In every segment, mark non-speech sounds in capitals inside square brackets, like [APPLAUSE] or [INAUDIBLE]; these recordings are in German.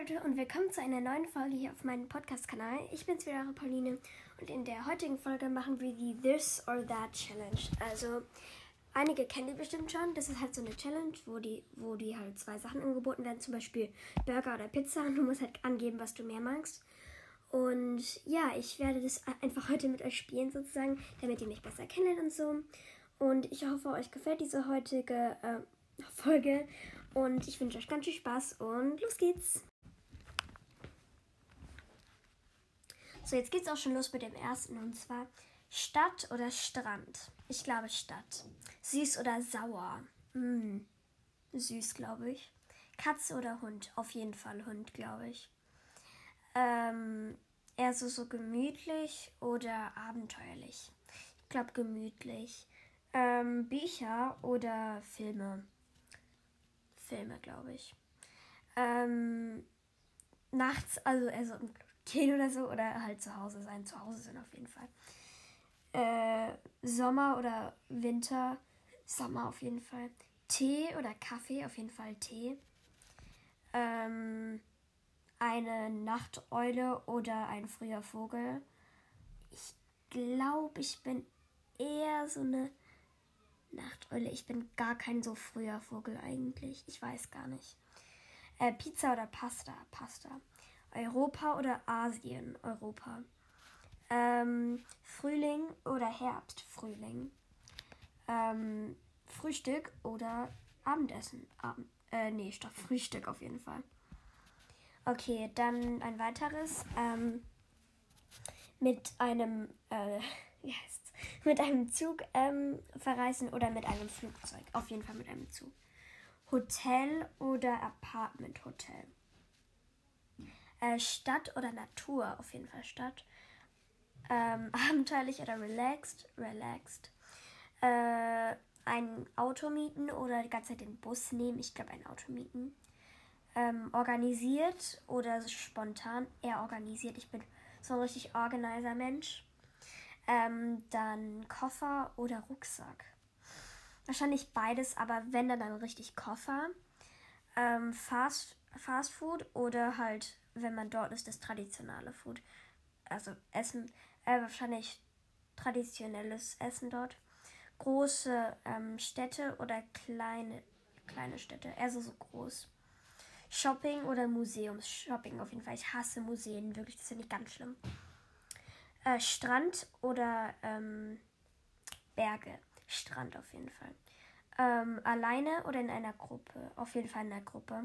Leute und willkommen zu einer neuen Folge hier auf meinem Podcast-Kanal. Ich bin's wieder, eure Pauline und in der heutigen Folge machen wir die This or That Challenge. Also einige kennen die bestimmt schon. Das ist halt so eine Challenge, wo die, wo die halt zwei Sachen angeboten werden, zum Beispiel Burger oder Pizza und du musst halt angeben, was du mehr magst. Und ja, ich werde das einfach heute mit euch spielen sozusagen, damit ihr mich besser kennenlernt und so. Und ich hoffe, euch gefällt diese heutige äh, Folge. Und ich wünsche euch ganz viel Spaß und los geht's. So, jetzt geht's auch schon los mit dem ersten und zwar Stadt oder Strand. Ich glaube Stadt. Süß oder sauer. Mm, süß, glaube ich. Katze oder Hund? Auf jeden Fall Hund, glaube ich. Ähm, eher so, so gemütlich oder abenteuerlich? Ich glaube gemütlich. Ähm, Bücher oder Filme? Filme, glaube ich. Ähm, nachts, also, also gehen oder so, oder halt zu Hause sein. Zu Hause sein auf jeden Fall. Äh, Sommer oder Winter. Sommer auf jeden Fall. Tee oder Kaffee, auf jeden Fall Tee. Ähm, eine Nachteule oder ein früher Vogel. Ich glaube, ich bin eher so eine Nachteule. Ich bin gar kein so früher Vogel eigentlich. Ich weiß gar nicht. Äh, Pizza oder Pasta? Pasta. Europa oder Asien? Europa. Ähm, Frühling oder Herbst? Frühling. Ähm, Frühstück oder Abendessen? Abend, äh, nee, stopp, Frühstück auf jeden Fall. Okay, dann ein weiteres. Ähm, mit einem, äh, [LAUGHS] wie heißt's? Mit einem Zug ähm, verreisen oder mit einem Flugzeug. Auf jeden Fall mit einem Zug. Hotel oder Apartment Hotel. Äh, Stadt oder Natur, auf jeden Fall Stadt. Ähm, [LAUGHS] abenteuerlich oder relaxed, relaxed. Äh, ein Auto mieten oder die ganze Zeit den Bus nehmen. Ich glaube, ein Auto mieten. Ähm, organisiert oder spontan. Eher organisiert. Ich bin so ein richtig organizer Mensch. Ähm, dann Koffer oder Rucksack. Wahrscheinlich beides, aber wenn dann dann richtig Koffer. Ähm, Fast, Fast Food oder halt, wenn man dort ist, das traditionelle Food. Also Essen, äh, wahrscheinlich traditionelles Essen dort. Große ähm, Städte oder kleine, kleine Städte, also so groß. Shopping oder Museumsshopping auf jeden Fall. Ich hasse Museen, wirklich, das finde ich ganz schlimm. Äh, Strand oder ähm, Berge. Strand auf jeden Fall. Ähm, alleine oder in einer Gruppe? Auf jeden Fall in einer Gruppe.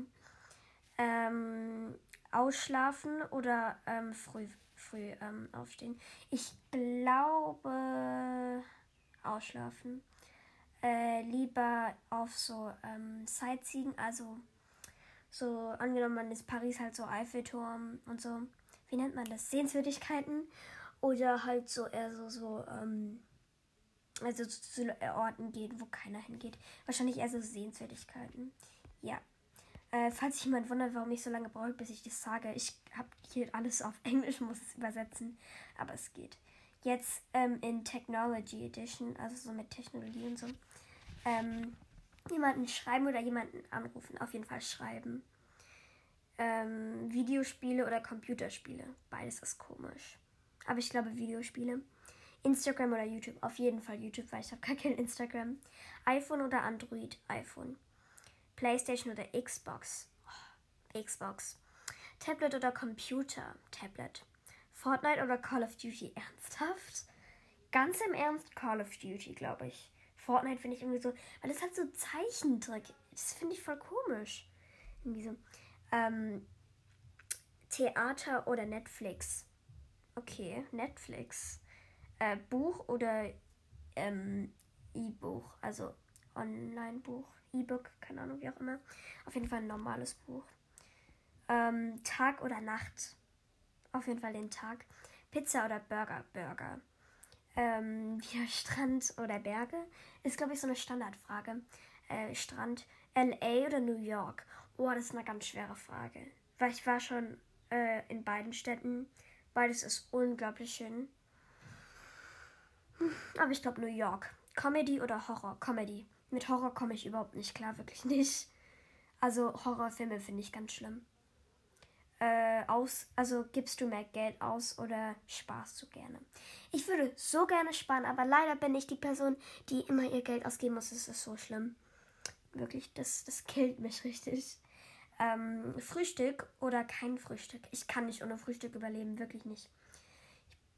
Ähm, ausschlafen oder ähm, früh, früh ähm, aufstehen? Ich glaube ausschlafen. Äh, lieber auf so ähm, Sightseeing, also so angenommen man ist Paris halt so Eiffelturm und so. Wie nennt man das? Sehenswürdigkeiten. Oder halt so eher so, so ähm, also zu, zu Orten gehen, wo keiner hingeht. Wahrscheinlich eher so Sehenswürdigkeiten. Ja. Äh, falls sich jemand wundert, warum ich so lange brauche, bis ich das sage, ich habe hier alles auf [LAUGHS] Englisch, muss es übersetzen, aber es geht. Jetzt ähm, in Technology Edition, also so mit Technologie und so. Ähm, jemanden schreiben oder jemanden anrufen. Auf jeden Fall schreiben. Ähm, Videospiele oder Computerspiele. Beides ist komisch. Aber ich glaube Videospiele. Instagram oder YouTube. Auf jeden Fall YouTube, weil ich habe gar kein Instagram. iPhone oder Android. iPhone. PlayStation oder Xbox. Xbox. Tablet oder Computer. Tablet. Fortnite oder Call of Duty. [LAUGHS] Ernsthaft? Ganz im Ernst Call of Duty, glaube ich. Fortnite finde ich irgendwie so, weil das hat so Zeichentrick. Das finde ich voll komisch. Irgendwie so. Ähm, Theater oder Netflix. Okay, Netflix. Äh, Buch oder ähm, E-Buch, also Online-Buch, E-Book, keine Ahnung, wie auch immer. Auf jeden Fall ein normales Buch. Ähm, Tag oder Nacht. Auf jeden Fall den Tag. Pizza oder Burger, Burger. Ähm, [LAUGHS] ja, Strand oder Berge ist, glaube ich, so eine Standardfrage. Äh, Strand, LA oder New York? Oh, das ist eine ganz schwere Frage. Weil ich war schon äh, in beiden Städten. Beides ist unglaublich schön. Aber ich glaube New York. Comedy oder Horror? Comedy. Mit Horror komme ich überhaupt nicht klar, wirklich nicht. Also Horrorfilme finde ich ganz schlimm. äh, aus, also gibst du mehr Geld aus oder sparst du gerne? Ich würde so gerne sparen, aber leider bin ich die Person, die immer ihr Geld ausgeben muss. Das ist so schlimm. Wirklich, das, das killt mich richtig. Ähm, Frühstück oder kein Frühstück. Ich kann nicht ohne Frühstück überleben, wirklich nicht.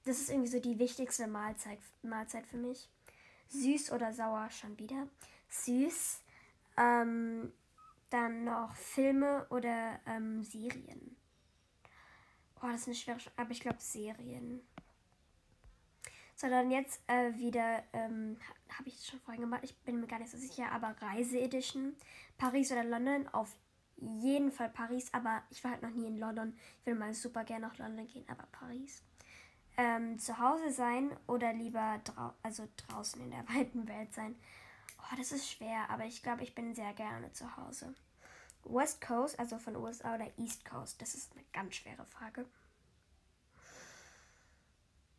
Das ist irgendwie so die wichtigste Mahlzeit, Mahlzeit für mich. Süß oder sauer schon wieder. Süß. Ähm, dann noch Filme oder ähm, Serien. Oh, das ist eine schwere Frage, aber ich glaube Serien. So, dann jetzt äh, wieder, ähm, habe ich das schon vorhin gemacht, ich bin mir gar nicht so sicher, aber Reise-Edition. Paris oder London, auf jeden Fall Paris, aber ich war halt noch nie in London. Ich will mal super gerne nach London gehen, aber Paris. Ähm, zu Hause sein oder lieber drau also draußen in der [LAUGHS] weiten Welt sein. Oh, das ist schwer, aber ich glaube, ich bin sehr gerne zu Hause. West Coast, also von USA oder East Coast? Das ist eine ganz schwere Frage.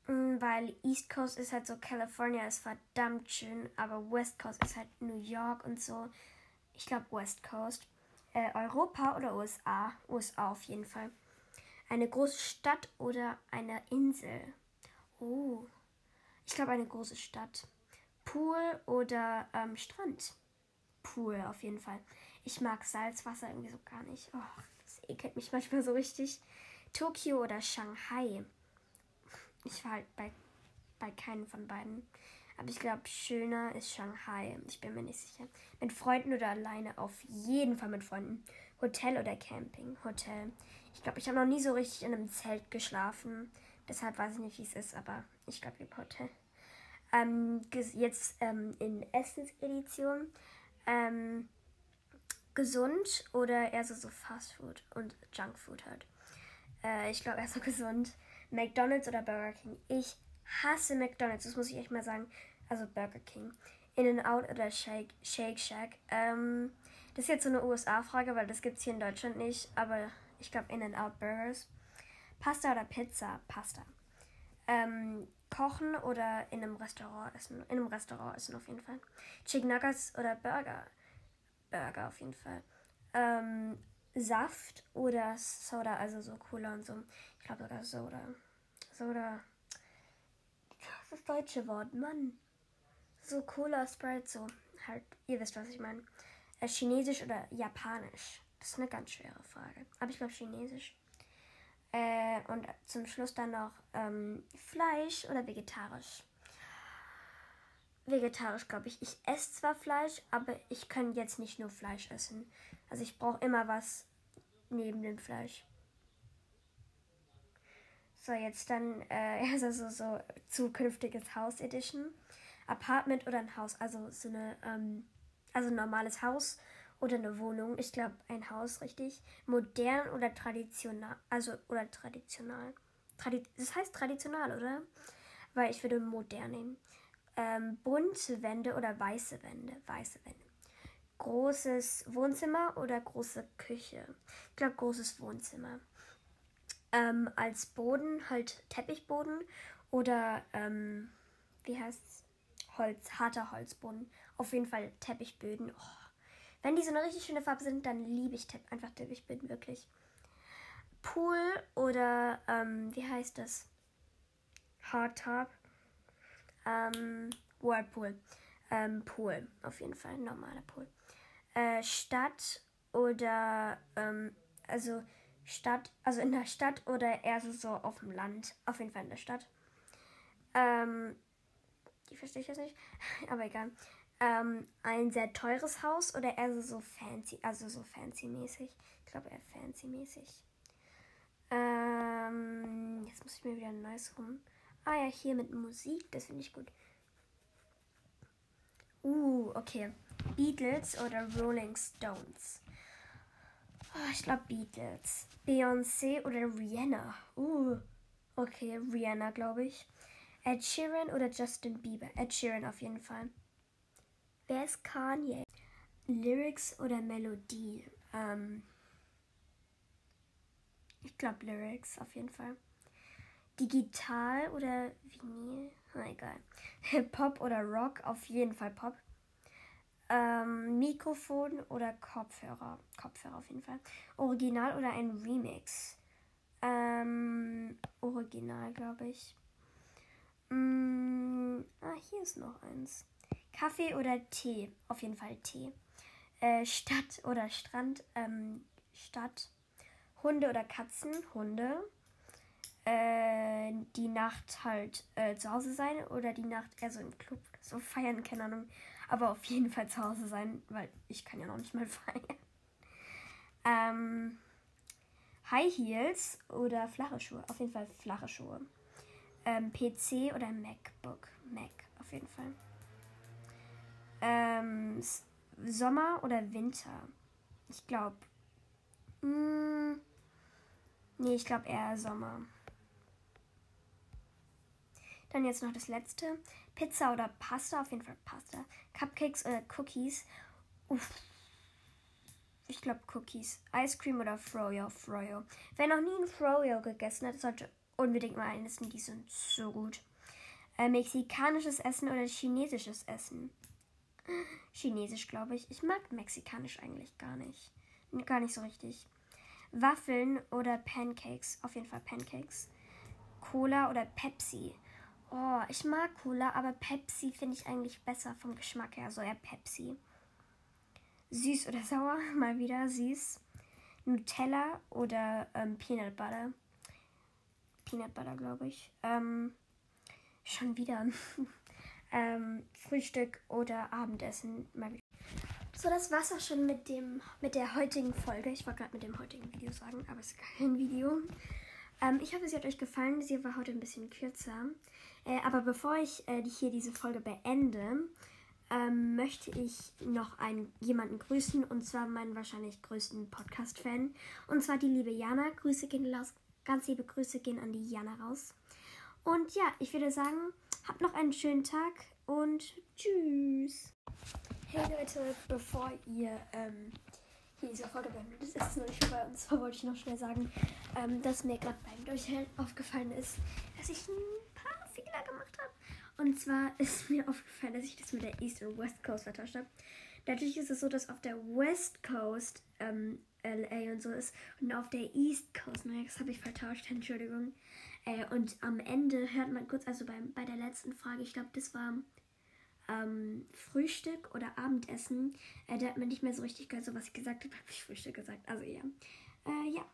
Mm, weil East Coast ist halt so, California ist verdammt schön, aber West Coast ist halt New York und so. Ich glaube West Coast. Äh, Europa oder USA? USA auf jeden Fall. Eine große Stadt oder eine Insel? Oh, ich glaube eine große Stadt. Pool oder ähm, Strand? Pool auf jeden Fall. Ich mag Salzwasser irgendwie so gar nicht. Oh, das ekelt mich manchmal so richtig. Tokio oder Shanghai? Ich war halt bei, bei keinem von beiden. Aber ich glaube, schöner ist Shanghai. Ich bin mir nicht sicher. Mit Freunden oder alleine? Auf jeden Fall mit Freunden. Hotel oder Camping? Hotel. Ich glaube, ich habe noch nie so richtig in einem Zelt geschlafen. Deshalb weiß ich nicht, wie es ist, aber ich glaube, ich Hotel. Ähm, jetzt ähm, in Essensedition. Ähm, gesund oder eher so, so Fast Food und Junk Food halt. Äh, ich glaube eher so [LAUGHS] gesund. McDonald's oder Burger King. Ich hasse McDonald's, das muss ich echt mal sagen. Also Burger King. In-N-Out oder Shake, Shake Shack. Ähm, das ist jetzt so eine USA-Frage, weil das gibt es hier in Deutschland nicht. Aber ich glaube In-N-Out Burgers. Pasta oder Pizza? Pasta. Ähm, kochen oder in einem Restaurant essen? In einem Restaurant essen auf jeden Fall. Chicken Nuggets oder Burger? Burger auf jeden Fall. Ähm, Saft oder Soda, also so Cola und so. Ich glaube sogar Soda. Soda. Das deutsche Wort, Mann. So Cola, Sprite, so. Halt, ihr wisst, was ich meine. Äh, Chinesisch oder Japanisch? Das ist eine ganz schwere Frage. Aber ich glaube Chinesisch. Äh, und zum Schluss dann noch ähm, Fleisch oder vegetarisch vegetarisch, glaube ich. Ich esse zwar Fleisch, aber ich kann jetzt nicht nur Fleisch essen. Also ich brauche immer was neben dem Fleisch. So, jetzt dann äh, [LAUGHS] also so zukünftiges Haus Edition. Apartment oder ein Haus. Also so eine, ähm, also ein normales Haus oder eine Wohnung. Ich glaube ein Haus, richtig. Modern oder traditional. Also, oder traditional. Tradi das heißt traditional, oder? Weil ich würde modern nehmen ähm, bunte Wände oder weiße Wände. Weiße Wände. Großes Wohnzimmer oder große Küche. Ich glaube, großes Wohnzimmer. Ähm, als Boden halt Teppichboden oder ähm, wie heißt's? Holz, harter Holzboden. Auf jeden Fall Teppichböden. Oh. Wenn die so eine richtig schöne Farbe sind, dann liebe ich Tepp einfach Teppichböden wirklich. Pool oder ähm, wie heißt das? Hardtop. Ähm, Whirlpool. Ähm, Pool. Auf jeden Fall. Normaler Pool. Äh, Stadt oder, ähm, also Stadt, also in der Stadt oder eher so, so auf dem Land. Auf jeden Fall in der Stadt. Ähm, die verstehe ich jetzt nicht, [LAUGHS] aber egal. Ähm, ein sehr teures Haus oder eher so, so fancy, also so fancy-mäßig. Ich glaube eher fancy-mäßig. Ähm, jetzt muss ich mir wieder ein neues rum. Ah ja, hier mit Musik, das finde ich gut. Uh, okay. Beatles oder Rolling Stones? Oh, ich glaube Beatles. Beyoncé oder Rihanna? Uh, okay, Rihanna, glaube ich. Ed Sheeran oder Justin Bieber? Ed Sheeran auf jeden Fall. Wer ist Kanye? Lyrics oder Melodie? Ähm, ich glaube Lyrics auf jeden Fall. Digital oder Vinyl? Na egal. [LAUGHS] Pop oder Rock? Auf jeden Fall Pop. Ähm, Mikrofon oder Kopfhörer? Kopfhörer auf jeden Fall. Original oder ein Remix? Ähm, Original, glaube ich. Mm, ah, hier ist noch eins. Kaffee oder Tee? Auf jeden Fall Tee. Äh, Stadt oder Strand? Ähm, Stadt. Hunde oder Katzen? Hunde. Äh, die Nacht halt äh, zu Hause sein oder die Nacht eher so im Club so feiern, keine Ahnung. Aber auf jeden Fall zu Hause sein, weil ich kann ja noch nicht mal [LAUGHS] feiern. Ähm, High Heels oder flache Schuhe? Auf jeden Fall flache Schuhe. Ähm, PC oder MacBook? Mac, auf jeden Fall. Ähm, Sommer oder Winter? Ich glaube. Mm, nee, ich glaube eher Sommer. Dann jetzt noch das letzte. Pizza oder Pasta? Auf jeden Fall Pasta. Cupcakes oder Cookies? Uff. Ich glaube Cookies. Ice Cream oder Froyo? Froyo. Wer noch nie ein Froyo gegessen hat, sollte unbedingt mal eines. Die sind so gut. Äh, mexikanisches Essen oder chinesisches Essen? Chinesisch, glaube ich. Ich mag mexikanisch eigentlich gar nicht. Gar nicht so richtig. Waffeln oder Pancakes? Auf jeden Fall Pancakes. Cola oder Pepsi? Oh, ich mag Cola, aber Pepsi finde ich eigentlich besser vom Geschmack her. So eher Pepsi. Süß oder [LAUGHS] sauer? Mal wieder süß. Nutella oder ähm, Peanut Butter? Peanut Butter, glaube ich. Ähm, schon wieder. [LAUGHS] ähm, Frühstück oder Abendessen. Mal wieder. So, das war's auch schon mit dem mit der heutigen Folge. Ich wollte gerade mit dem heutigen Video sagen, aber es ist kein Video. Ähm, ich hoffe, sie hat euch gefallen. Sie war heute ein bisschen kürzer. Äh, aber bevor ich äh, hier diese Folge beende, ähm, möchte ich noch einen, jemanden grüßen. Und zwar meinen wahrscheinlich größten Podcast-Fan. Und zwar die liebe Jana. Grüße gehen raus. Ganz liebe Grüße gehen an die Jana raus. Und ja, ich würde sagen, habt noch einen schönen Tag und tschüss. Hey Leute, bevor ihr ähm, hier diese Folge beendet ist, ist es noch nicht vorbei. Und zwar wollte ich noch schnell sagen, ähm, dass mir gerade beim Durchhellen aufgefallen ist, dass ich ein paar Fehler gemacht habe. Und zwar [LAUGHS] ist mir aufgefallen, dass ich das mit der East und West Coast vertauscht habe. Natürlich ist es so, dass auf der West Coast ähm, LA und so ist und auf der East Coast, naja, das habe ich vertauscht, Entschuldigung. Äh, und am Ende hört man kurz, also beim, bei der letzten Frage, ich glaube, das war ähm, Frühstück oder Abendessen. Äh, da hat man nicht mehr so richtig gehört, so was ich gesagt habe, habe ich Frühstück gesagt. Also ja. Äh, ja.